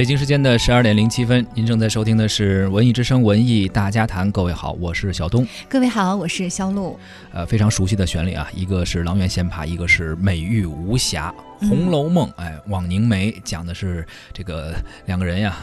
北京时间的十二点零七分，您正在收听的是《文艺之声·文艺大家谈》。各位好，我是小东。各位好，我是肖璐。呃，非常熟悉的旋律啊，一个是《阆苑仙葩》，一个是美玉无瑕《红楼梦》。哎，枉凝眉讲的是这个两个人呀，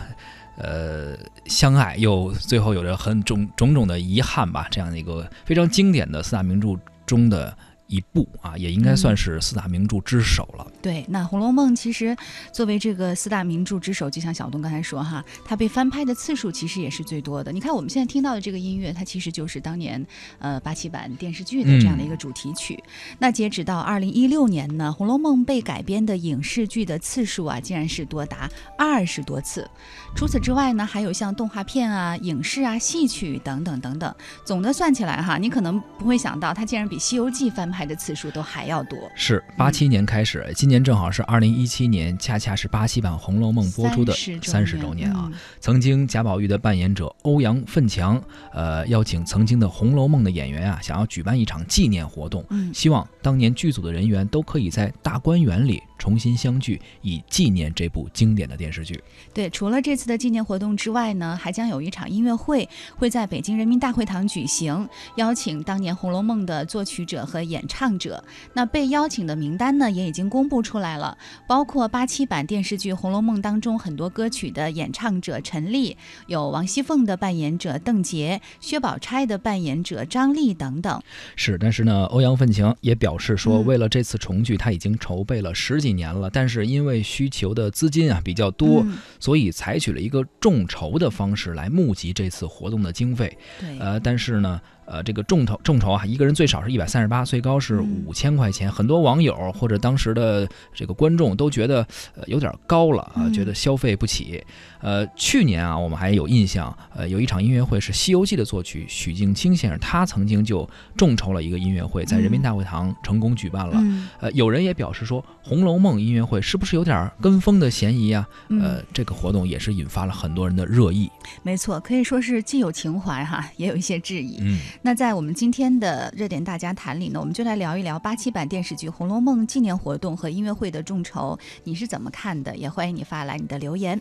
呃，相爱又最后有着很种种种的遗憾吧，这样的一个非常经典的四大名著中的。一部啊，也应该算是四大名著之首了。对，那《红楼梦》其实作为这个四大名著之首，就像小东刚才说哈，它被翻拍的次数其实也是最多的。你看我们现在听到的这个音乐，它其实就是当年呃八七版电视剧的这样的一个主题曲。那截止到二零一六年呢，《红楼梦》被改编的影视剧的次数啊，竟然是多达二十多次。除此之外呢，还有像动画片啊、影视啊、戏曲等等等等。总的算起来哈，你可能不会想到，它竟然比《西游记》翻拍。拍的次数都还要多，是八七年开始，今年正好是二零一七年，恰恰是八七版《红楼梦》播出的三十周年啊。曾经贾宝玉的扮演者欧阳奋强，呃，邀请曾经的《红楼梦》的演员啊，想要举办一场纪念活动，希望当年剧组的人员都可以在大观园里。重新相聚，以纪念这部经典的电视剧。对，除了这次的纪念活动之外呢，还将有一场音乐会会在北京人民大会堂举行，邀请当年《红楼梦》的作曲者和演唱者。那被邀请的名单呢，也已经公布出来了，包括八七版电视剧《红楼梦》当中很多歌曲的演唱者陈丽，有王熙凤的扮演者邓婕，薛宝钗的扮演者张丽等等。是，但是呢，欧阳奋强也表示说，为了这次重聚，他已经筹备了十几。几年了，但是因为需求的资金啊比较多，所以采取了一个众筹的方式来募集这次活动的经费。对，呃，但是呢。呃，这个众筹众筹啊，一个人最少是一百三十八，最高是五千块钱。很多网友或者当时的这个观众都觉得呃有点高了啊，觉得消费不起。呃，去年啊，我们还有印象，呃，有一场音乐会是《西游记》的作曲许镜清先生，他曾经就众筹了一个音乐会，在人民大会堂成功举办了。呃，有人也表示说，《红楼梦》音乐会是不是有点跟风的嫌疑啊？呃，这个活动也是引发了很多人的热议。没错，可以说是既有情怀哈，也有一些质疑。嗯。那在我们今天的热点大家谈里呢，我们就来聊一聊八七版电视剧《红楼梦》纪念活动和音乐会的众筹，你是怎么看的？也欢迎你发来你的留言。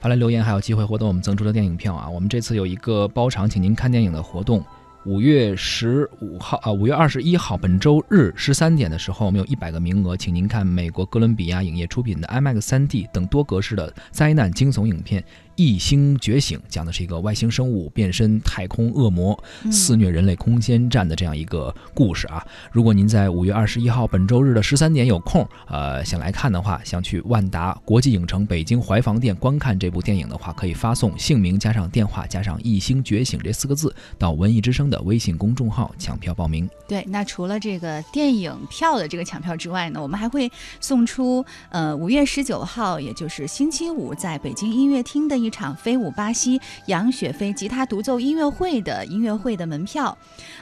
发来留言还有机会获得我们赠出的电影票啊！我们这次有一个包场请您看电影的活动。五月十五号啊，五月二十一号，本周日十三点的时候，我们有一百个名额，请您看美国哥伦比亚影业出品的 IMAX 3D 等多格式的灾难惊悚影片。异星觉醒讲的是一个外星生物变身太空恶魔，肆虐人类空间站的这样一个故事啊。如果您在五月二十一号本周日的十三点有空，呃，想来看的话，想去万达国际影城北京怀房店观看这部电影的话，可以发送姓名加上电话加上异星觉醒这四个字到文艺之声的微信公众号抢票报名。对，那除了这个电影票的这个抢票之外呢，我们还会送出呃五月十九号，也就是星期五，在北京音乐厅的一。一场飞舞巴西杨雪飞吉他独奏音乐会的音乐会的门票，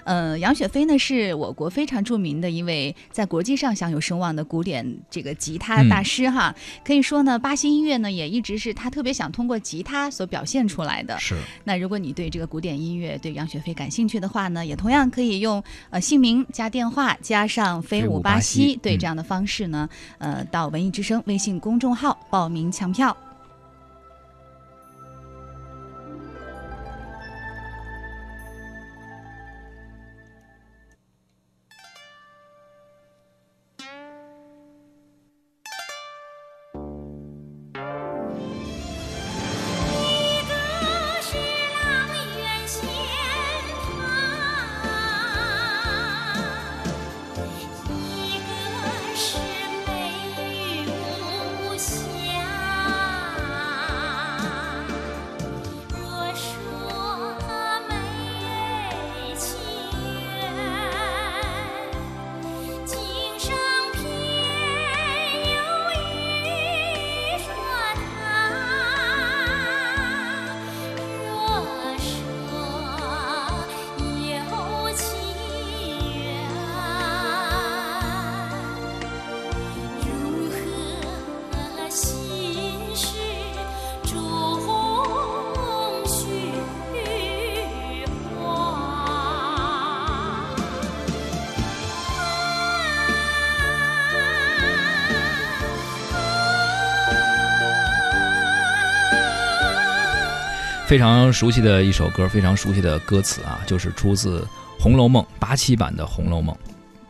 呃，杨雪飞呢是我国非常著名的一位在国际上享有声望的古典这个吉他大师哈。可以说呢，巴西音乐呢也一直是他特别想通过吉他所表现出来的。是。那如果你对这个古典音乐对杨雪飞感兴趣的话呢，也同样可以用呃姓名加电话加上飞舞巴西对这样的方式呢，呃，到文艺之声微信公众号报名抢票。非常熟悉的一首歌，非常熟悉的歌词啊，就是出自《红楼梦》八七版的《红楼梦》。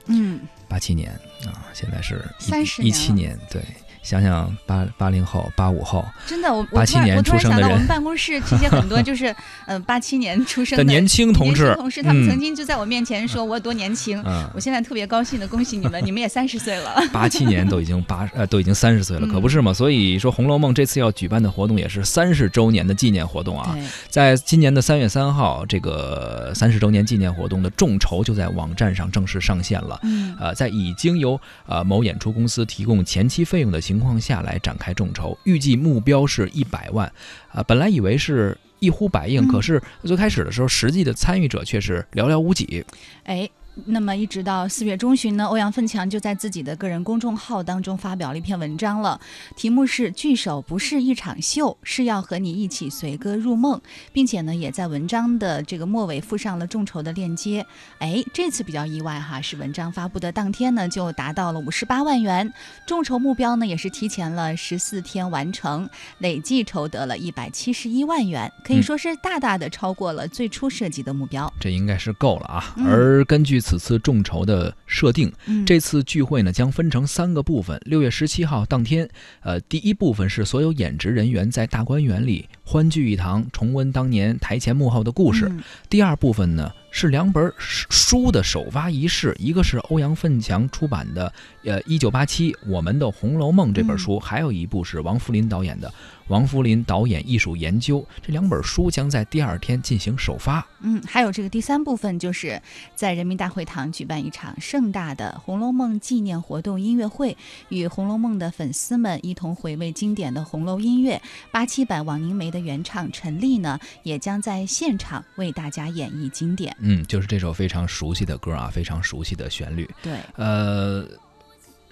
嗯，八七年啊，现在是三十一七年，对。想想八八零后、八五后，真的，我八七年出生的人我们办公室这些很多就是呃八七年出生的年轻同志同事，他们嗯曾经就在我面前说我有多年轻。嗯我，现在特别高兴的恭喜你们，你们也三十岁了。八七年都已经八呃都已经三十岁了，嗯可不是嘛？所以说，《红楼梦》这次要举办的活动也是三十周年的纪念活动啊。在今年的三月三号，这个三十周年纪念活动的众筹就在网站上正式上线了。嗯呃，在已经由呃某演出公司提供前期费用的情况下来展开众筹，预计目标是一百万。啊、本来以为是一呼百应，嗯可是最开始的时候，实际的参与者却是寥寥无几。哎。那么一直到四月中旬呢，欧阳奋强就在自己的个人公众号当中发表了一篇文章了，题目是“聚首不是一场秀，是要和你一起随歌入梦”，并且呢，也在文章的这个末尾附上了众筹的链接。哎，这次比较意外哈，是文章发布的当天呢，就达到了五十八万元，众筹目标呢也是提前了十四天完成，累计筹得了一百七十一万元，可以嗯说是大大的超过了最初设计的目标。这应该是够了啊。嗯而根据此次众筹的设定，嗯，这次聚会呢将分成三个部分。六月十七号当天，呃，第一部分是所有演职人员在大观园里欢聚一堂，重温当年台前幕后的故事。嗯第二部分呢是两本书的首发仪式，一个是欧阳奋强出版的呃一九八七《我们的红楼梦》这本书，还有一部是王扶林导演的《王福林导演艺术研究》。这两本书将在第二天进行首发。嗯，还有这个第三部分，就是在人民大会堂举办一场盛大的《红楼梦》纪念活动音乐会，与《红楼梦》的粉丝们一同回味经典的红楼音乐。八七版王凝梅的原唱陈粒呢，也将在现场为大家演绎经典。嗯，就是这首非常熟悉的歌啊，非常熟悉的旋律。对，呃，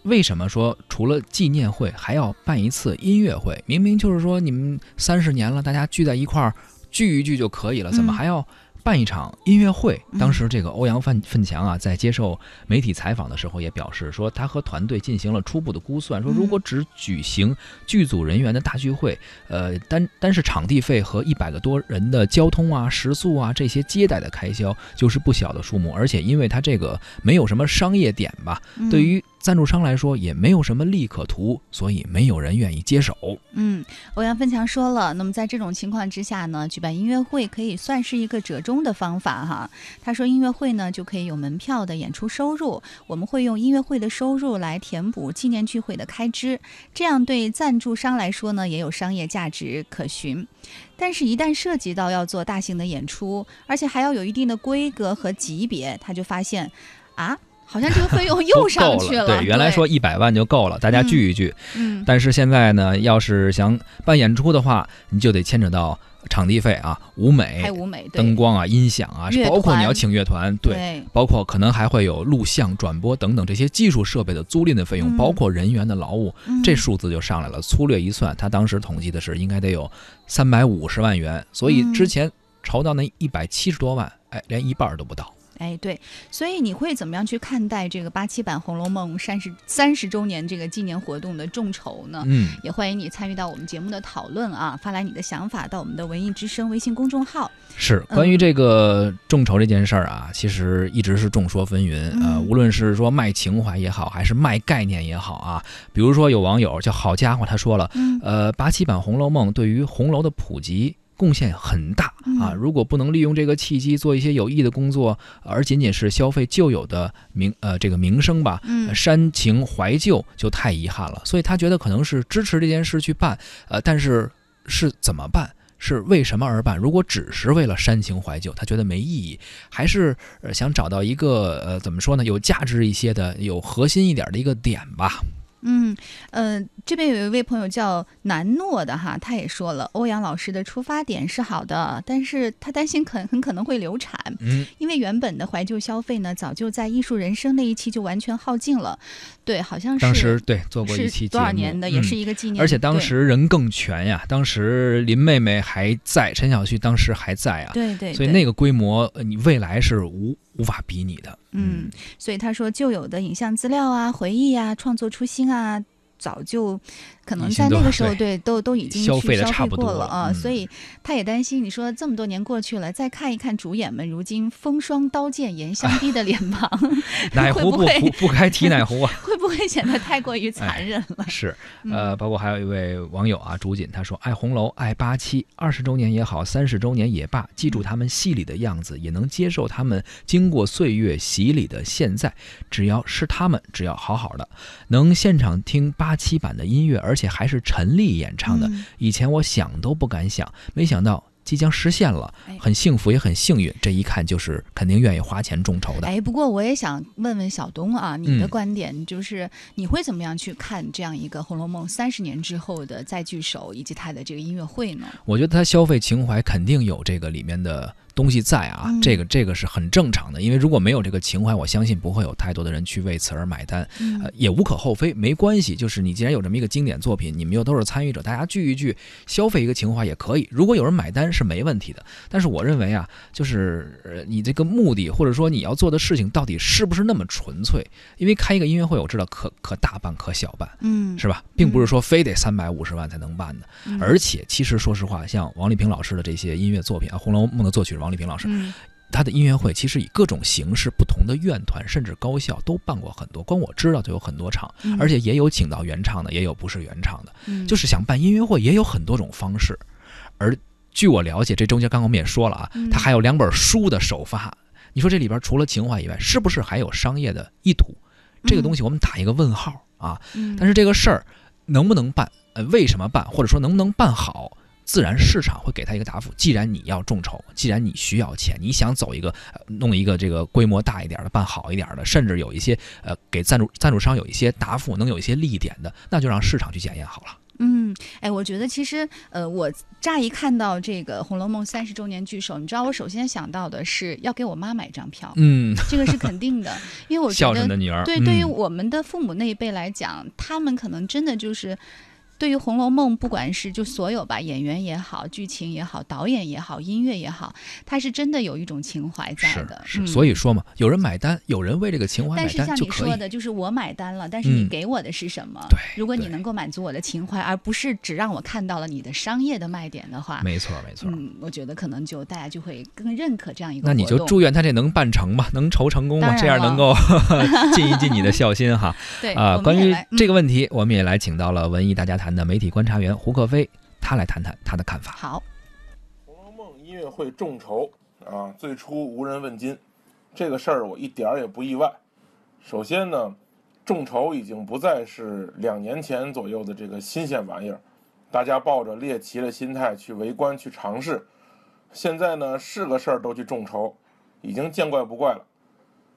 为什么说除了纪念会还要办一次音乐会？明明就是说你们三十年了，大家聚在一块儿聚一聚就可以了，怎么嗯还要办一场音乐会？嗯当时这个欧阳奋奋强啊，在接受媒体采访的时候也表示说，他和团队进行了初步的估算，说嗯如果只举行剧组人员的大聚会，呃，单单是场地费和一百个多人的交通啊、食宿啊这些接待的开销，就是不小的数目。而且因为他这个没有什么商业点吧，嗯对于赞助商来说也没有什么利可图，所以没有人愿意接手。嗯，欧阳奋强说了，那么在这种情况之下呢，举办音乐会可以算是一个折中的方法哈。他说，音乐会呢就可以有门票的演出收入，我们会用音乐会的收入来填补纪念聚会的开支，这样对赞助商来说呢也有商业价值可循。但是，一旦涉及到要做大型的演出，而且还要有一定的规格和级别，他就发现啊。好像这个费用又 上去了，对，原来说一百万就够了，大家聚一聚。嗯，但是现在呢，要是想办演出的话，你就得牵扯到场地费啊、舞美、舞美灯光啊、音响啊，包括你要请乐团，对，对包括可能还会有录像、转播等等这些技术设备的租赁的费用，嗯包括人员的劳务，嗯这数字就上来了。粗略一算，他当时统计的是应该得有三百五十万元，所以嗯之前筹到那一百七十多万，哎，连一半儿都不到。哎，对，所以你会怎么样去看待这个八七版《红楼梦》三十三十周年这个纪念活动的众筹呢？嗯，也欢迎你参与到我们节目的讨论啊，发来你的想法到我们的文艺之声微信公众号。是嗯关于这个众筹这件事儿啊，其实一直是众说纷纭。呃，嗯无论是说卖情怀也好，还是卖概念也好啊，比如说有网友叫好家伙，他说了，嗯呃，八七版《红楼梦》对于红楼的普及。贡献很大啊！嗯如果不能利用这个契机做一些有益的工作，而仅仅是消费旧有的名呃这个名声吧，煽情怀旧就太遗憾了。所以他觉得可能是支持这件事去办，呃，但是是怎么办？是为什么而办？如果只是为了煽情怀旧，他觉得没意义，还是呃想找到一个呃怎么说呢，有价值一些的、有核心一点的一个点吧。嗯，呃，这边有一位朋友叫南诺的哈，他也说了，欧阳老师的出发点是好的，但是他担心可很可能会流产，嗯，因为原本的怀旧消费呢，早就在艺术人生那一期就完全耗尽了。对，好像是当时对做过一期，多少年的，也是嗯一个纪念。而且当时人更全呀，当时林妹妹还在，陈小旭当时还在啊，对对，对所以那个规模，呃你未来是无无法比拟的。嗯，所以他说旧有的影像资料啊、回忆啊、创作初心啊。早就可能在那个时候对对都都已经消费得消费差不多了过了啊，嗯所以他也担心。你说这么多年过去了，再看一看主演们如今风霜刀剑严相逼的脸庞，奶壶不不不该提奶壶啊。会不会显得太过于残忍了？是，嗯呃，包括还有一位网友啊，竹锦他说：“爱红楼，爱八七，二十周年也好，三十周年也罢，记住他们戏里的样子，也能接受他们经过岁月洗礼的现在。只要是他们，只要好好的，能现场听八七版的音乐，而且还是陈粒演唱的，嗯以前我想都不敢想，没想到。”即将实现了哎，很幸福也很幸运，这一看就是肯定愿意花钱众筹的。哎，不过我也想问问小东啊，你的嗯观点就是你会怎么样去看这样一个《红楼梦》三十年之后的再聚首以及他的这个音乐会呢？我觉得他消费情怀肯定有这个里面的东西在啊，嗯这个这个是很正常的，因为如果没有这个情怀，我相信不会有太多的人去为此而买单，嗯呃，也无可厚非，没关系。就是你既然有这么一个经典作品，你们又都是参与者，大家聚一聚，消费一个情怀也可以。如果有人买单是没问题的，但是我认为啊，就是呃你这个目的或者说你要做的事情到底是不是那么纯粹？因为开一个音乐会，我知道可可大办可小办。嗯，是吧，并不是说非得三百五十万才能办的，嗯而且其实说实话，像王丽萍老师的这些音乐作品啊，《红楼梦》的作曲是王丽萍老师，嗯。她的音乐会其实以各种形式、不同的院团甚至高校都办过很多，光我知道就有很多场，嗯。而且也有请到原唱的，也有不是原唱的，嗯。就是想办音乐会也有很多种方式。而据我了解，这中间刚刚我们也说了啊嗯，它还有两本书的首发，你说这里边除了情怀以外，是不是还有商业的意图？这个东西我们打一个问号啊。嗯，但是这个事儿能不能办，呃，为什么办，或者说能不能办好，自然市场会给他一个答复。既然你要众筹，既然你需要钱，你想走一个、呃弄一个这个规模大一点的，办好一点的，甚至有一些呃给赞助赞助商有一些答复，能有一些利点的，那就让市场去检验好了。嗯，哎，我觉得其实，呃，我乍一看到这个《红楼梦》三十周年聚首，你知道我首先想到的是要给我妈买一张票，嗯，这个是肯定的，因为我觉孝顺的女儿，对，对于嗯我们的父母那一辈来讲，他们可能真的就是。对于《红楼梦》，不管是就所有吧，演员也好，剧情也好，导演也好，音乐也好，他是真的有一种情怀在是的。是，嗯所以说嘛，有人买单，有人为这个情怀买但是像单就可以。你说的，就是我买单了，但是你嗯给我的是什么？对如果你能够满足我的情怀，而不是只让我看到了你的商业的卖点的话，没错没错。嗯，我觉得可能就大家就会更认可这样一个那你就祝愿他这能办成吧，能筹成功吧，这样能够 尽一尽你的孝心哈。对啊、关于这个问题，我们也来请到了文艺大家谈的媒体观察员胡克飞，他来谈谈他的看法。好，《红楼梦》音乐会众筹啊，最初无人问津，这个事儿我一点儿也不意外。首先呢，众筹已经不再是两年前左右的这个新鲜玩意儿，大家抱着猎奇的心态去围观去尝试。现在呢，是个事儿都去众筹，已经见怪不怪了。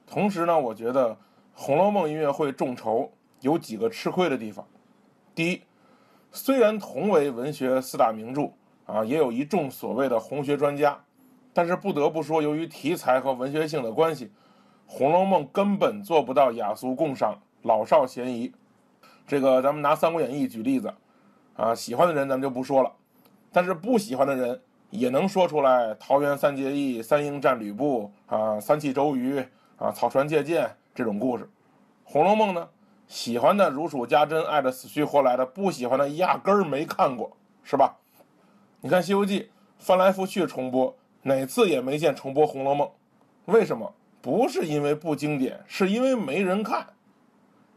同时呢，我觉得《红楼梦》音乐会众筹有几个吃亏的地方。第一，虽然同为文学四大名著，啊，也有一众所谓的红学专家，但是不得不说，由于题材和文学性的关系，《红楼梦》根本做不到雅俗共赏、老少咸宜。这个咱们拿《三国演义》举例子，啊，喜欢的人咱们就不说了，但是不喜欢的人也能说出来桃园三结义、三英战吕布啊、三气周瑜啊、草船借箭这种故事。《红楼梦》呢，喜欢的如数家珍，爱的死去活来的；不喜欢的压根儿没看过，是吧？你看《西游记》翻来覆去重播，哪次也没见重播《红楼梦》，为什么？不是因为不经典，是因为没人看。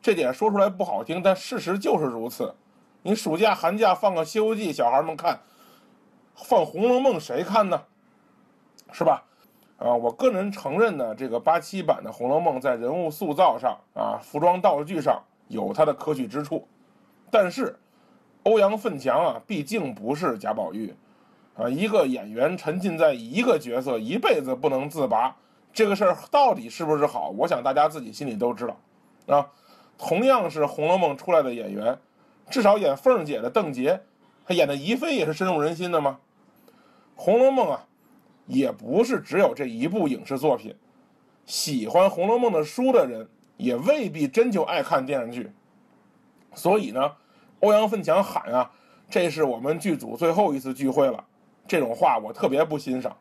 这点说出来不好听，但事实就是如此。你暑假、寒假放个《西游记》，小孩们看；放《红楼梦》，谁看呢？是吧？啊，我个人承认呢，这个八七版的《红楼梦》在人物塑造上啊、服装道具上有它的可取之处，但是欧阳奋强啊，毕竟不是贾宝玉啊，一个演员沉浸在一个角色一辈子不能自拔，这个事儿到底是不是好？我想大家自己心里都知道啊。同样是《红楼梦》出来的演员，至少演凤姐的邓婕，她演的宜妃也是深入人心的吗？《红楼梦》啊，也不是只有这一部影视作品，喜欢《红楼梦》的书的人也未必真就爱看电视剧。所以呢，欧阳奋强喊啊，这是我们剧组最后一次聚会了，这种话我特别不欣赏。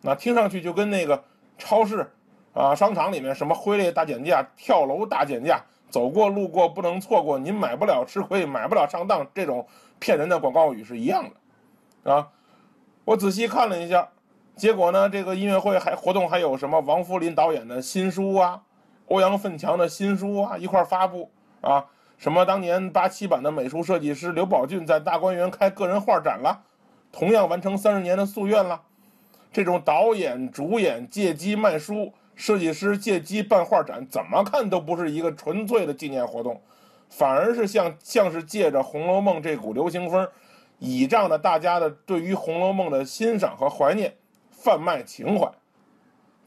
那听上去就跟那个超市啊、商场里面什么挥泪大减价、跳楼大减价、走过路过不能错过，您买不了吃亏，买不了上当，这种骗人的广告语是一样的，啊，我仔细看了一下，结果呢，这个音乐会还活动还有什么王福林导演的新书啊，欧阳奋强的新书啊一块发布啊，什么当年八七版的美术设计师刘宝俊在大观园开个人画展了，同样完成三十年的夙愿了，这种导演主演借机卖书。设计师借机办画展，怎么看都不是一个纯粹的纪念活动，反而是像像是借着《红楼梦》这股流行风，倚仗着大家的对于《红楼梦》的欣赏和怀念，贩卖情怀。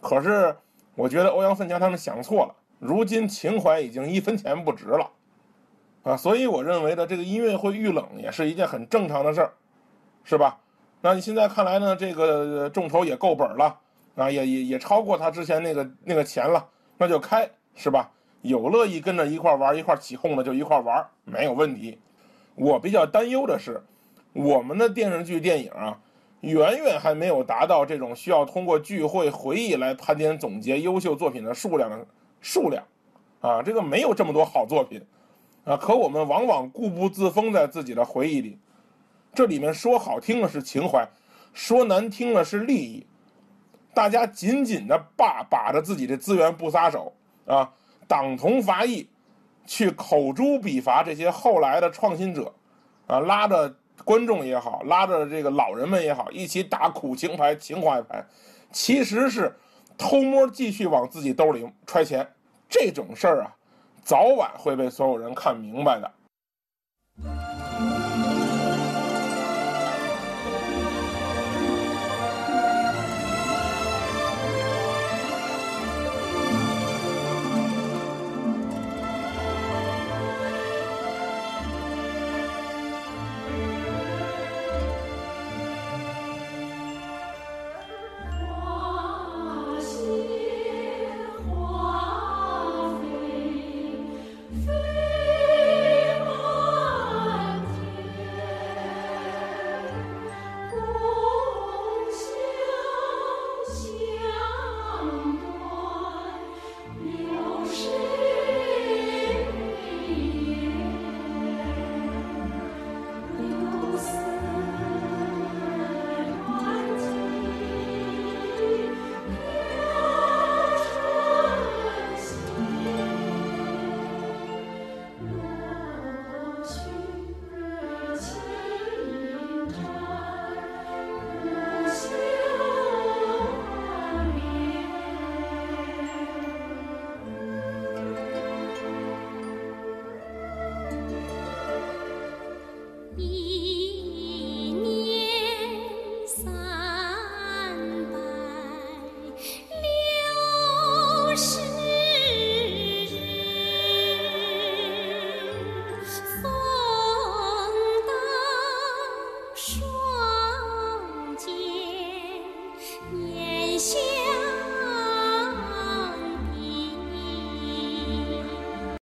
可是，我觉得欧阳奋强他们想错了，如今情怀已经一分钱不值了，啊，所以我认为呢，这个音乐会遇冷也是一件很正常的事儿，是吧？那你现在看来呢，这个众筹也够本了。啊，也也也超过他之前那个那个钱了，那就开是吧？有乐意跟着一块玩一块起哄的就一块玩，没有问题。我比较担忧的是，我们的电视剧电影啊，远远还没有达到这种需要通过聚会回忆来盘点总结优秀作品的数量的数量，啊，这个没有这么多好作品，啊，可我们往往固步自封在自己的回忆里，这里面说好听的是情怀，说难听的是利益。大家紧紧的把把着自己的资源不撒手啊，党同伐异，去口诛笔伐这些后来的创新者，啊，拉着观众也好，拉着这个老人们也好，一起打苦情牌、情怀牌，其实是偷摸继续往自己兜里揣钱。这种事儿啊，早晚会被所有人看明白的。